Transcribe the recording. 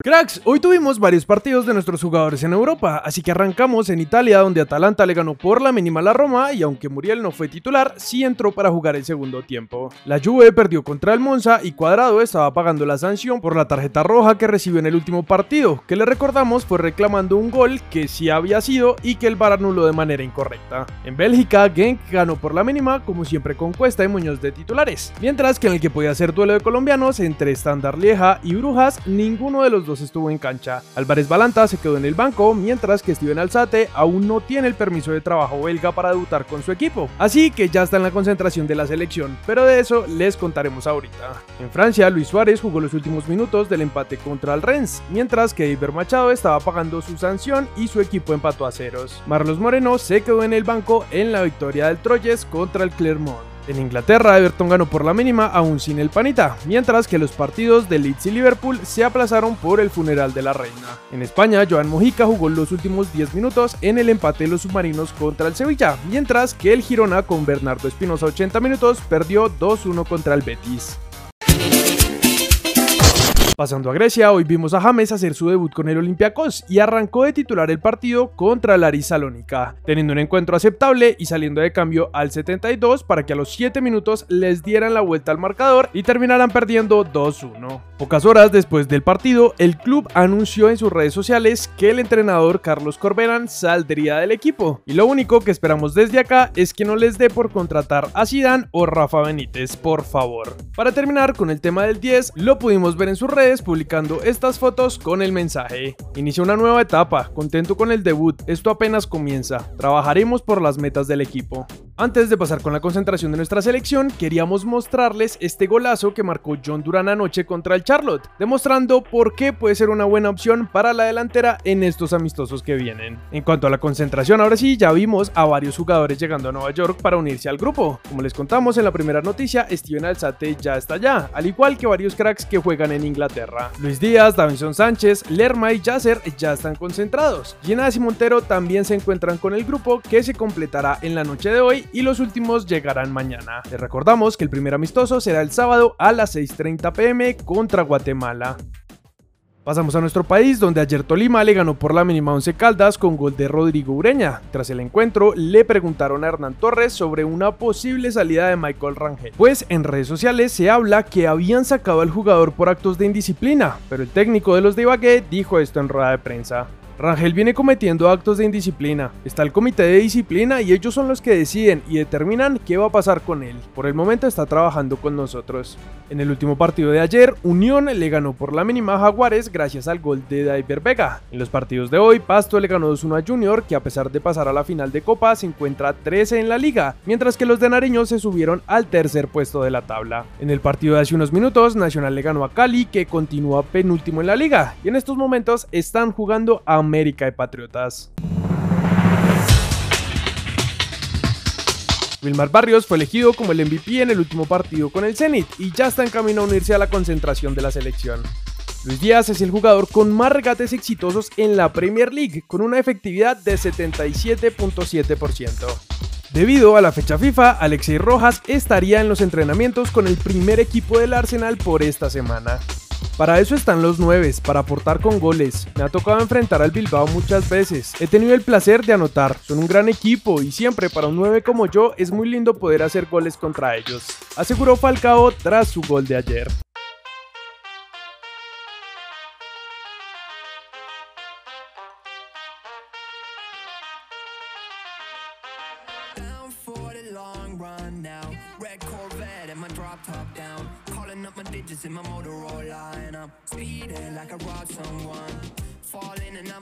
Cracks, hoy tuvimos varios partidos de nuestros jugadores en Europa, así que arrancamos en Italia donde Atalanta le ganó por la mínima a la Roma y aunque Muriel no fue titular, sí entró para jugar el segundo tiempo. La Juve perdió contra el Monza y Cuadrado estaba pagando la sanción por la tarjeta roja que recibió en el último partido, que le recordamos fue reclamando un gol que sí había sido y que el VAR anuló de manera incorrecta. En Bélgica, Genk ganó por la mínima, como siempre con Cuesta y Muñoz de titulares, mientras que en el que podía ser duelo de colombianos entre Standard Lieja y Brujas, ninguno de los dos estuvo en cancha. Álvarez Balanta se quedó en el banco, mientras que Steven Alzate aún no tiene el permiso de trabajo belga para debutar con su equipo. Así que ya está en la concentración de la selección, pero de eso les contaremos ahorita. En Francia, Luis Suárez jugó los últimos minutos del empate contra el Rennes, mientras que Iber Machado estaba pagando su sanción y su equipo empató a ceros. Marlos Moreno se quedó en el banco en la victoria del Troyes contra el Clermont. En Inglaterra, Everton ganó por la mínima aún sin el panita, mientras que los partidos de Leeds y Liverpool se aplazaron por el funeral de la reina. En España, Joan Mojica jugó los últimos 10 minutos en el empate de los submarinos contra el Sevilla, mientras que el Girona con Bernardo Espinosa 80 minutos perdió 2-1 contra el Betis. Pasando a Grecia, hoy vimos a James hacer su debut con el Olympiacos y arrancó de titular el partido contra el Aris Salónica, teniendo un encuentro aceptable y saliendo de cambio al 72 para que a los 7 minutos les dieran la vuelta al marcador y terminaran perdiendo 2-1. Pocas horas después del partido, el club anunció en sus redes sociales que el entrenador Carlos Corberán saldría del equipo, y lo único que esperamos desde acá es que no les dé por contratar a Zidane o Rafa Benítez, por favor. Para terminar con el tema del 10, lo pudimos ver en sus redes publicando estas fotos con el mensaje. Inicia una nueva etapa, contento con el debut, esto apenas comienza, trabajaremos por las metas del equipo. Antes de pasar con la concentración de nuestra selección, queríamos mostrarles este golazo que marcó John Duran anoche contra el Charlotte, demostrando por qué puede ser una buena opción para la delantera en estos amistosos que vienen. En cuanto a la concentración, ahora sí, ya vimos a varios jugadores llegando a Nueva York para unirse al grupo. Como les contamos en la primera noticia, Steven Alzate ya está allá, al igual que varios cracks que juegan en Inglaterra. Luis Díaz, Davinson Sánchez, Lerma y Yasser ya están concentrados. Y Montero también se encuentran con el grupo que se completará en la noche de hoy y los últimos llegarán mañana. Les recordamos que el primer amistoso será el sábado a las 6.30 pm contra Guatemala. Pasamos a nuestro país, donde ayer Tolima le ganó por la mínima 11 Caldas con gol de Rodrigo Ureña. Tras el encuentro, le preguntaron a Hernán Torres sobre una posible salida de Michael Rangel. Pues en redes sociales se habla que habían sacado al jugador por actos de indisciplina, pero el técnico de los de Ibagué dijo esto en rueda de prensa. Rangel viene cometiendo actos de indisciplina. Está el comité de disciplina y ellos son los que deciden y determinan qué va a pasar con él. Por el momento está trabajando con nosotros. En el último partido de ayer, Unión le ganó por la mínima a Jaguares gracias al gol de Daiver Vega. En los partidos de hoy, Pasto le ganó 2-1 a Junior, que a pesar de pasar a la final de Copa se encuentra 13 en la liga, mientras que los de Nariño se subieron al tercer puesto de la tabla. En el partido de hace unos minutos, Nacional le ganó a Cali, que continúa penúltimo en la liga, y en estos momentos están jugando a América de Patriotas. Wilmar Barrios fue elegido como el MVP en el último partido con el Zenit y ya está en camino a unirse a la concentración de la selección. Luis Díaz es el jugador con más regates exitosos en la Premier League, con una efectividad de 77.7%. Debido a la fecha FIFA, Alexei Rojas estaría en los entrenamientos con el primer equipo del Arsenal por esta semana. Para eso están los 9, para aportar con goles. Me ha tocado enfrentar al Bilbao muchas veces. He tenido el placer de anotar. Son un gran equipo y siempre para un 9 como yo es muy lindo poder hacer goles contra ellos. Aseguró Falcao tras su gol de ayer. Up my digits in my Motorola And I'm speeding like I robbed someone. Falling and I'm